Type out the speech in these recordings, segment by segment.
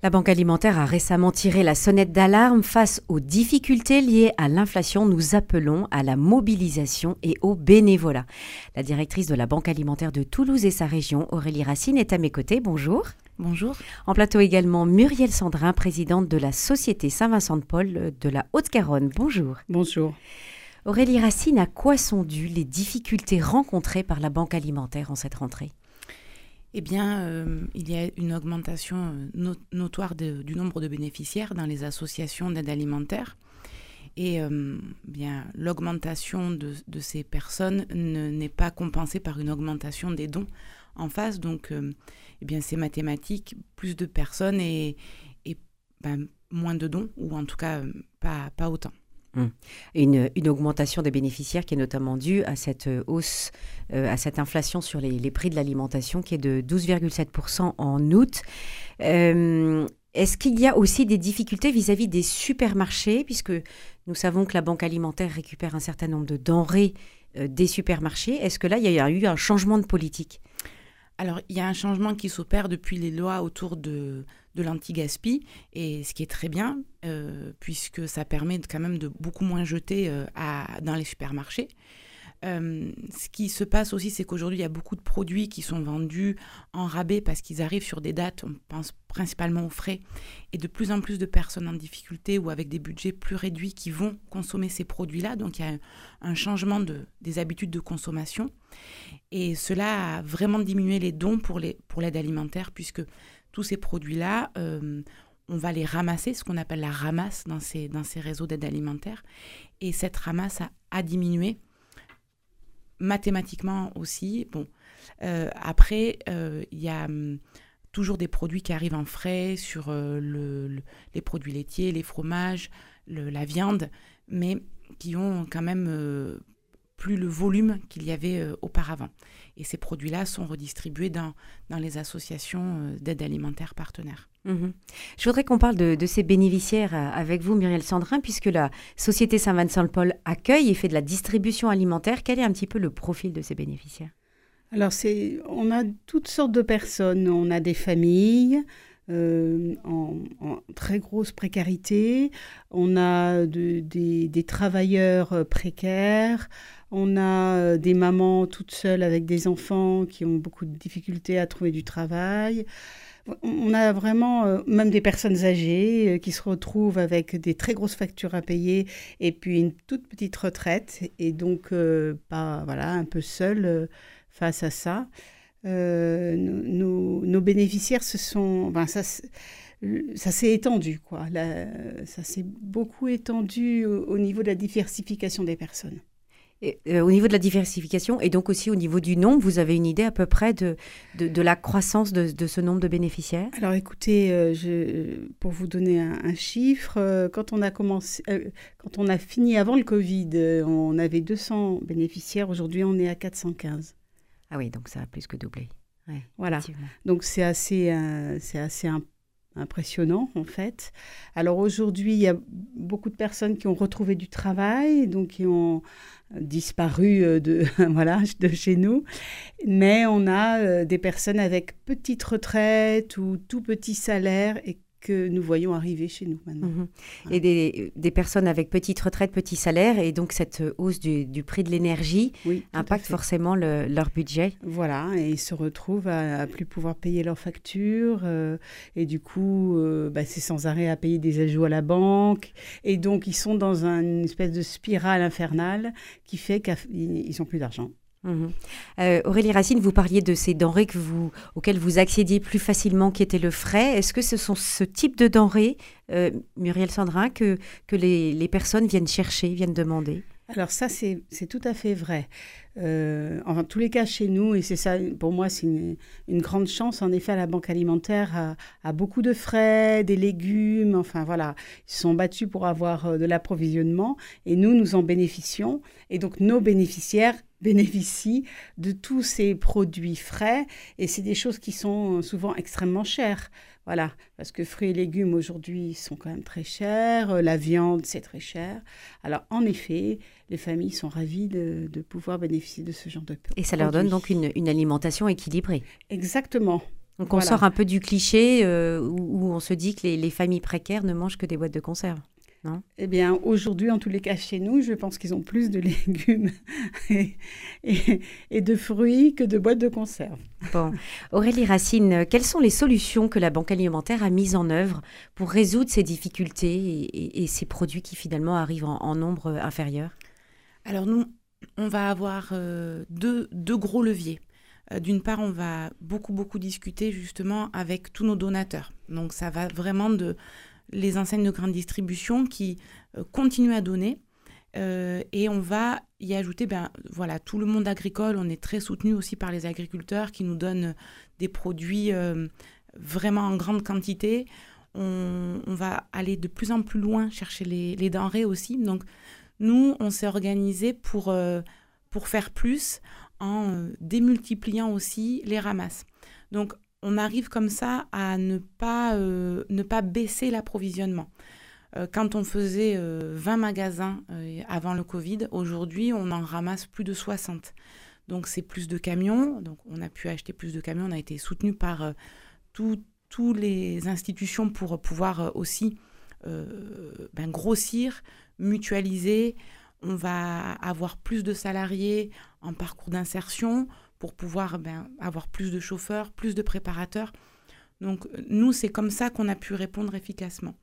La Banque alimentaire a récemment tiré la sonnette d'alarme face aux difficultés liées à l'inflation. Nous appelons à la mobilisation et au bénévolat. La directrice de la Banque alimentaire de Toulouse et sa région, Aurélie Racine, est à mes côtés. Bonjour. Bonjour. En plateau également, Muriel Sandrin, présidente de la Société Saint-Vincent-de-Paul de la Haute-Garonne. Bonjour. Bonjour. Aurélie Racine, à quoi sont dues les difficultés rencontrées par la Banque alimentaire en cette rentrée? Eh bien, euh, il y a une augmentation euh, notoire du nombre de bénéficiaires dans les associations d'aide alimentaire. Et euh, bien, l'augmentation de, ces personnes n'est pas compensée par une augmentation des dons en face. Donc, eh bien, c'est mathématique, plus de personnes et, ben, moins de dons, ou en tout cas pas, pas autant. Hum. Une, augmentation des bénéficiaires qui est notamment due à cette euh, hausse, euh, à cette inflation sur les, prix de l'alimentation qui est de 12,7% en août. Euh, est-ce qu'il y a aussi des difficultés vis-à-vis des supermarchés, puisque nous savons que la Banque alimentaire récupère un certain nombre de denrées des supermarchés? Est-ce que là, il y a eu un changement de politique? Alors, il y a un changement qui s'opère depuis les lois autour de, de l'anti-gaspi, et ce qui est très bien, euh, puisque ça permet quand même de beaucoup moins jeter euh, à, dans les supermarchés. Euh, ce qui se passe aussi, c'est qu'aujourd'hui, il y a beaucoup de produits qui sont vendus en rabais parce qu'ils arrivent sur des dates, on pense principalement aux frais, et de plus en plus de personnes en difficulté ou avec des budgets plus réduits qui vont consommer ces produits-là. Donc il y a un changement de, des habitudes de consommation. Et cela a vraiment diminué les dons pour l'aide pour alimentaire, puisque tous ces produits-là, euh, on va les ramasser, ce qu'on appelle la ramasse dans ces, dans ces réseaux d'aide alimentaire. Et cette ramasse a, diminué mathématiquement aussi. Bon, euh, après, euh, il y a hum, toujours des produits qui arrivent en frais sur euh, le, les produits laitiers, les fromages, la viande, mais qui ont quand même plus le volume qu'il y avait auparavant. Et ces produits-là sont redistribués dans, dans les associations d'aide alimentaire partenaires. Mhm. Je voudrais qu'on parle de, ces bénéficiaires euh, avec vous, Muriel Sandrin, puisque la Société Saint-Vincent-le-Paul accueille et fait de la distribution alimentaire. Quel est un petit peu le profil de ces bénéficiaires? Alors, c'est, on a toutes sortes de personnes. On a des familles, euh, en, très grosse précarité. On a des, travailleurs euh, précaires. On a des mamans toutes seules avec des enfants qui ont beaucoup de difficultés à trouver du travail. On a vraiment euh, même des personnes âgées euh, qui se retrouvent avec des très grosses factures à payer et puis une toute petite retraite et donc euh, pas voilà un peu seul face à ça. Nos, bénéficiaires se sont, ça, ça s'est étendu quoi. ça s'est beaucoup étendu au niveau de la diversification des personnes. Euh, au niveau de la diversification et donc aussi au niveau du nombre, vous avez une idée à peu près de, de, la croissance de, ce nombre de bénéficiaires? Alors écoutez, euh, je, pour vous donner un, chiffre, euh, quand on a commencé, quand on a fini avant le Covid, on avait 200 bénéficiaires. Aujourd'hui, on est à 415. Ah oui, donc ça a plus que doublé. voilà. Donc c'est assez, c'est assez impressionnant en fait. Alors aujourd'hui, il y a beaucoup de personnes qui ont retrouvé du travail, donc qui ont disparu euh, de, voilà, de chez nous. Mais on a euh, des personnes avec petite retraite ou tout petit salaire et que nous voyons arriver chez nous maintenant. Mhm. Et des, des, personnes avec petite retraite, petit salaire, et donc cette hausse du, du prix de l'énergie impacte forcément leur budget. Voilà, et ils se retrouvent à, plus pouvoir payer leurs factures, euh, et du coup, euh, bah, c'est sans arrêt à payer des ajouts à la banque, et donc ils sont dans une espèce de spirale infernale qui fait qu'ils n'ont plus d'argent. Mhm. Euh, Aurélie Racine, vous parliez de ces denrées auxquelles vous accédiez plus facilement, qui étaient le frais. Est-ce que ce sont ce type de denrées, euh, Muriel Sandrin, que, les, personnes viennent chercher, viennent demander? Alors ça, c'est tout à fait vrai. Euh, en tous les cas, chez nous, et c'est ça, pour moi, c'est une, grande chance. En effet, la banque alimentaire a, beaucoup de frais, des légumes, enfin voilà, ils sont battus pour avoir de l'approvisionnement et nous, nous en bénéficions. Et donc, nos bénéficiaires bénéficient de tous ces produits frais et c'est des choses qui sont souvent extrêmement chères. Voilà, parce que fruits et légumes aujourd'hui sont quand même très chers, euh, la viande c'est très cher. Alors en effet, les familles sont ravies de, pouvoir bénéficier de ce genre de Et ça leur donne donc une, alimentation équilibrée. Exactement. Donc on sort un peu du cliché où, on se dit que les familles précaires ne mangent que des boîtes de conserve. Eh bien, aujourd'hui, en tous les cas, chez nous, je pense qu'ils ont plus de légumes et, de fruits que de boîtes de conserve. Bon. Aurélie Racine, quelles sont les solutions que la Banque alimentaire a mises en œuvre pour résoudre ces difficultés et, ces produits qui finalement arrivent en, nombre inférieur? Alors, nous, on va avoir euh, deux, gros leviers. Euh, d'une part, on va beaucoup, beaucoup discuter justement avec tous nos donateurs. Donc, ça va vraiment de les enseignes de grande distribution qui euh, continuent à donner. Euh, et on va y ajouter, ben, voilà, tout le monde agricole. On est très soutenu aussi par les agriculteurs qui nous donnent des produits euh, vraiment en grande quantité. On, va aller de plus en plus loin chercher les, denrées aussi. Donc, nous, on s'est organisé pour, pour faire plus en démultipliant aussi les ramasses. Donc, on arrive comme ça à ne pas, euh, ne pas baisser l'approvisionnement. Euh, quand on faisait 20 euh, magasins avant le Covid, aujourd'hui on en ramasse plus de 60. Donc c'est plus de camions, donc on a pu acheter plus de camions, on a été soutenu par toutes les institutions pour pouvoir aussi ben, grossir, mutualiser. On va avoir plus de salariés en parcours d'insertion pour pouvoir ben, avoir plus de chauffeurs, plus de préparateurs. Donc nous, c'est comme ça qu'on a pu répondre efficacement.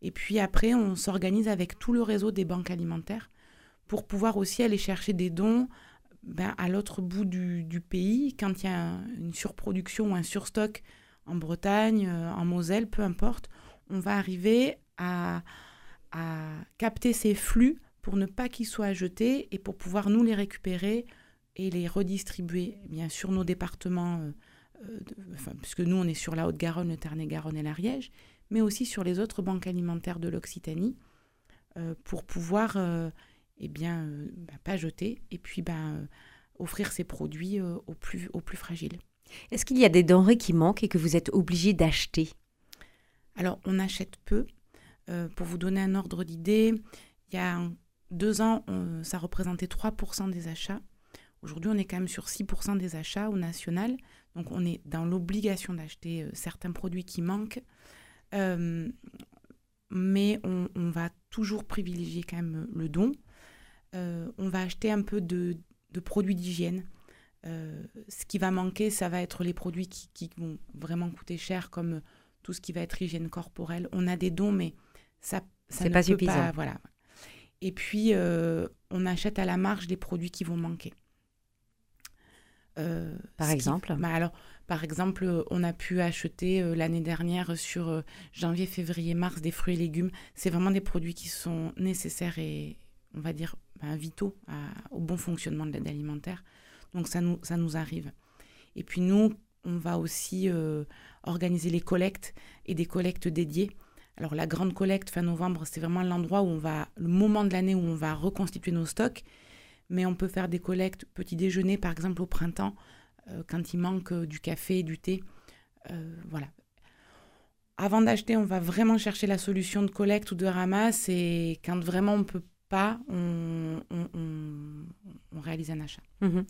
Et puis après, on s'organise avec tout le réseau des banques alimentaires pour pouvoir aussi aller chercher des dons ben, à l'autre bout du, pays quand il y a une surproduction ou un surstock en Bretagne, euh, en Moselle, peu importe. On va arriver à, à capter ces flux pour ne pas qu'ils soient jetés et pour pouvoir nous les récupérer et les redistribuer bien sur nos départements, euh, euh, puisque nous on est sur la Haute-Garonne, le Tarn-et-Garonne et l'Ariège, mais aussi sur les autres banques alimentaires de l'Occitanie, euh, pour pouvoir, eh bien, bah, pas jeter et puis bah, offrir ces produits aux, plus, aux plus fragiles. Est-ce qu'il y a des denrées qui manquent et que vous êtes obligé d'acheter? Alors, on achète peu. pour vous donner un ordre d'idée, il y a deux ans, ça représentait 3% des achats. Aujourd'hui, on est quand même sur 6% des achats au national. Donc, on est dans l'obligation d'acheter euh, certains produits qui manquent. Euh, mais on, va toujours privilégier quand même le don. Euh, on va acheter un peu de, produits d'hygiène. ce qui va manquer, ça va être les produits qui, vont vraiment coûter cher, comme tout ce qui va être hygiène corporelle. On a des dons, mais ça, ça ne pas suffisant. Pas, voilà. Et puis, on achète à la marge les produits qui vont manquer. Euh, par exemple bah alors, Par exemple, on a pu acheter euh, l'année dernière sur euh, janvier, février, mars des fruits et légumes. C'est vraiment des produits qui sont nécessaires et, on va dire, bah, vitaux au bon fonctionnement de l'aide alimentaire. Donc ça nous, ça nous arrive. Et puis nous, on va aussi organiser les collectes et des collectes dédiées. Alors la grande collecte fin novembre, c'est vraiment l'endroit où on va, le moment de l'année où on va reconstituer nos stocks mais on peut faire des collectes petit déjeuner, par exemple au printemps, euh, quand il manque euh, du café, du thé. Euh, voilà. Avant d'acheter, on va vraiment chercher la solution de collecte ou de ramasse et quand vraiment on peut pas, on, réalise un achat. Mhm.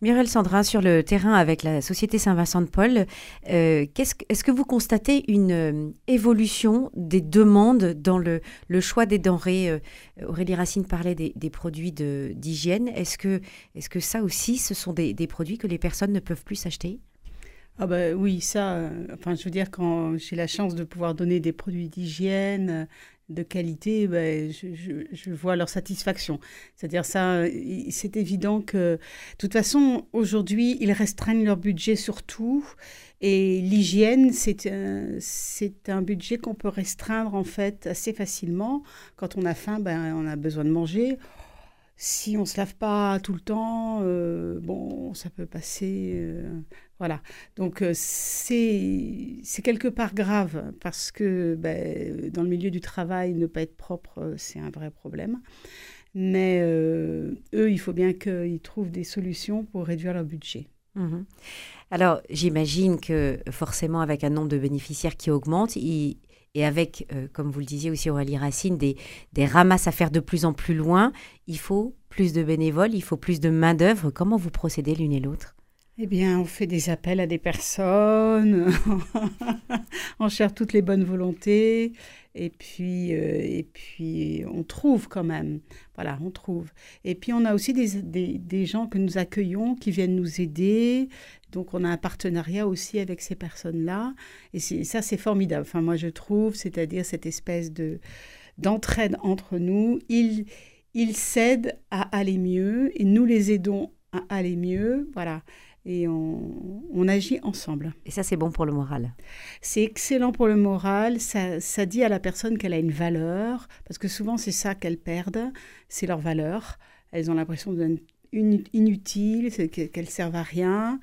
Mireille Sandra, sur le terrain avec la Société Saint-Vincent de Paul, euh, est-ce que vous constatez une euh, évolution des demandes dans le, choix des denrées euh, Aurélie Racine parlait des, produits d'hygiène. Est-ce que, est que ça aussi, ce sont des, des produits que les personnes ne peuvent plus acheter ah bah oui, ça, enfin je veux dire, quand j'ai la chance de pouvoir donner des produits d'hygiène, de qualité, ben, je, vois leur satisfaction. C'est-à-dire ça, c'est évident que, de toute façon, aujourd'hui, ils restreignent leur budget surtout. Et l'hygiène, c'est un, un budget qu'on peut restreindre en fait assez facilement. Quand on a faim, ben, on a besoin de manger. Si on se lave pas tout le temps, euh, bon, ça peut passer. Euh, voilà. Donc, euh, c'est quelque part grave parce que ben, dans le milieu du travail, ne pas être propre, c'est un vrai problème. Mais eux, il faut bien qu'ils trouvent des solutions pour réduire leur budget. Mmh Alors, j'imagine que forcément, avec un nombre de bénéficiaires qui augmente, ils, et avec, euh, comme vous le disiez aussi Aurélie Racine, des, des ramasses à faire de plus en plus loin, il faut plus de bénévoles, il faut plus de main-d'œuvre. Comment vous procédez l'une et l'autre? Eh bien, on fait des appels à des personnes, on cherche toutes les bonnes volontés, et puis, euh, et puis on trouve quand même. Voilà, on trouve. Et puis, on a aussi des, des, des, gens que nous accueillons qui viennent nous aider. Donc, on a un partenariat aussi avec ces personnes-là. Et ça, c'est formidable. Enfin, moi, je trouve, c'est-à-dire cette espèce de d'entraide entre nous. Ils, ils s'aident à aller mieux et nous les aidons à aller mieux. Voilà et on, agit ensemble. Et ça, c'est bon pour le moral. C'est excellent pour le moral. Ça, ça dit à la personne qu'elle a une valeur, parce que souvent, c'est ça qu'elles perdent, c'est leur valeur. Elles ont l'impression d'être inutiles, qu'elles ne servent à rien.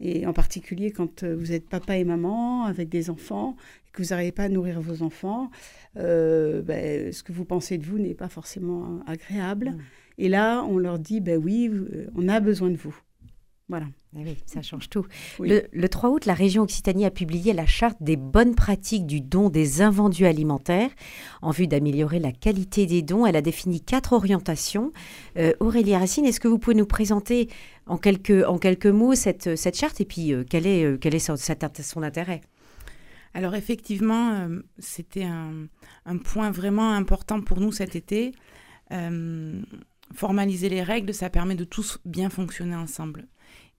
Et en particulier quand euh, vous êtes papa et maman avec des enfants et que vous n'arrivez pas à nourrir vos enfants, euh, ben, ce que vous pensez de vous n'est pas forcément agréable. Mmh. Et là, on leur dit, ben oui, on a besoin de vous. Voilà. Eh oui, ça change tout. Le, 3 août, la région Occitanie a publié la charte des bonnes pratiques du don des invendus alimentaires. En vue d'améliorer la qualité des dons, elle a défini quatre orientations. Euh, Aurélie Racine, est-ce que vous pouvez nous présenter en quelques, en quelques mots cette, cette charte et puis euh, quel est, euh, quel est son, son intérêt? Alors effectivement, c'était un, un, point vraiment important pour nous cet été. formaliser les règles, ça permet de tous bien fonctionner ensemble.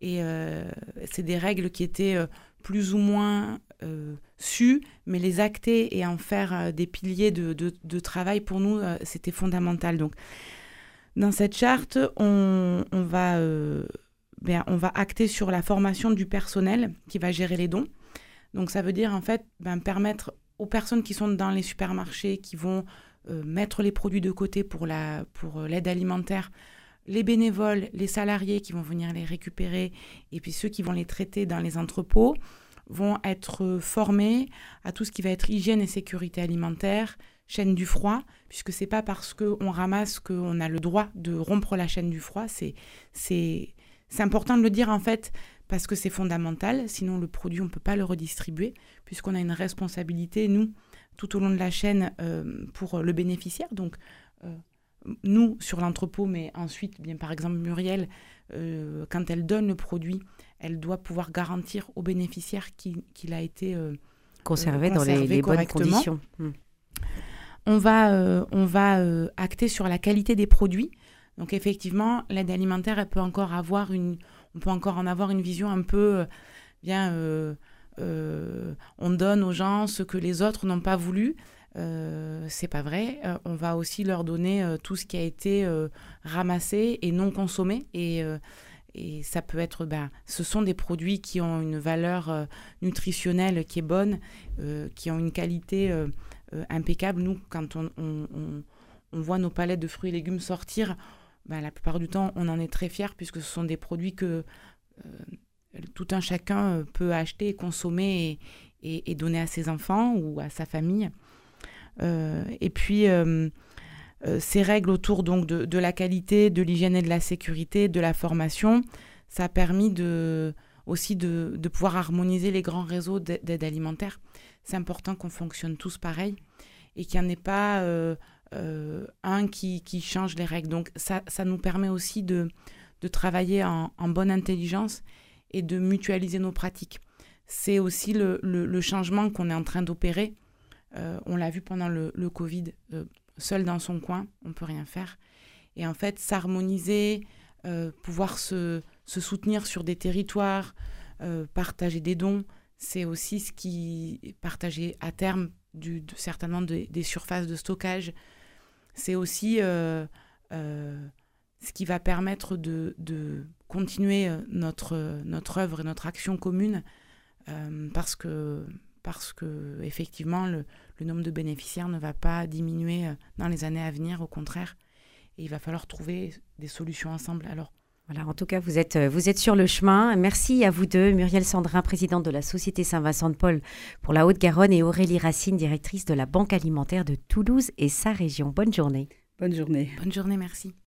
Et euh, c'est des règles qui étaient euh, plus ou moins euh, sues, mais les acter et en faire des piliers de, travail, pour nous, c'était fondamental. Donc, dans cette charte, on, va, ben, on va acter sur la formation du personnel qui va gérer les dons. Donc, ça veut dire, en fait, ben, permettre aux personnes qui sont dans les supermarchés, qui vont mettre les produits de côté pour l'aide pour alimentaire, les bénévoles, les salariés qui vont venir les récupérer et puis ceux qui vont les traiter dans les entrepôts vont être formés à tout ce qui va être hygiène et sécurité alimentaire, chaîne du froid, puisque c'est pas parce qu'on ramasse qu'on a le droit de rompre la chaîne du froid. C'est important de le dire en fait parce que c'est fondamental. Sinon, le produit, on ne peut pas le redistribuer, puisqu'on a une responsabilité, nous, tout au long de la chaîne, euh, pour le bénéficiaire. Donc, euh, nous sur l'entrepôt, mais ensuite, bien par exemple Muriel, euh, quand elle donne le produit, elle doit pouvoir garantir au bénéficiaire qu'il a été euh, conservé, dans les, bonnes conditions. Hmm. On va, euh, on va acter sur la qualité des produits. Donc effectivement, l'aide alimentaire, elle peut encore avoir une, on peut encore en avoir une vision un peu, bien, on donne aux gens ce que les autres n'ont pas voulu. Euh, c'est pas vrai. Euh, on va aussi leur donner euh, tout ce qui a été ramassé et non consommé. Et, et ça peut être, ben, ce sont des produits qui ont une valeur nutritionnelle qui est bonne, qui ont une qualité impeccable. Nous, quand on, on, voit nos palettes de fruits et légumes sortir, ben, la plupart du temps, on en est très fiers puisque ce sont des produits que tout un chacun peut acheter et consommer et donner à ses enfants ou à sa famille. Euh, et puis, euh, euh, ces règles autour donc de, la qualité, de l'hygiène et de la sécurité, de la formation, ça a permis de, aussi de, pouvoir harmoniser les grands réseaux d'aide alimentaire. C'est important qu'on fonctionne tous pareil et qu'il n'y en ait pas un qui, change les règles. Donc ça, nous permet aussi de, travailler en, bonne intelligence et de mutualiser nos pratiques. C'est aussi le changement qu'on est en train d'opérer euh, on l'a vu pendant le, Covid, euh, seul dans son coin, on peut rien faire. Et en fait, s'harmoniser, euh, pouvoir se, soutenir sur des territoires, partager des dons, c'est aussi ce qui partager à terme du, certainement des surfaces de stockage. C'est aussi ce qui va permettre de, continuer notre, notre œuvre et notre action commune parce que parce que effectivement le, nombre de bénéficiaires ne va pas diminuer euh, dans les années à venir, au contraire. Et il va falloir trouver des solutions ensemble. Alors, voilà, en tout cas, vous êtes, euh, vous êtes sur le chemin. Merci à vous deux, Muriel Sandrin, présidente de la Société Saint-Vincent-de-Paul pour la Haute-Garonne et Aurélie Racine, directrice de la Banque alimentaire de Toulouse et sa région. Bonne journée. Bonne journée. Bonne journée, merci.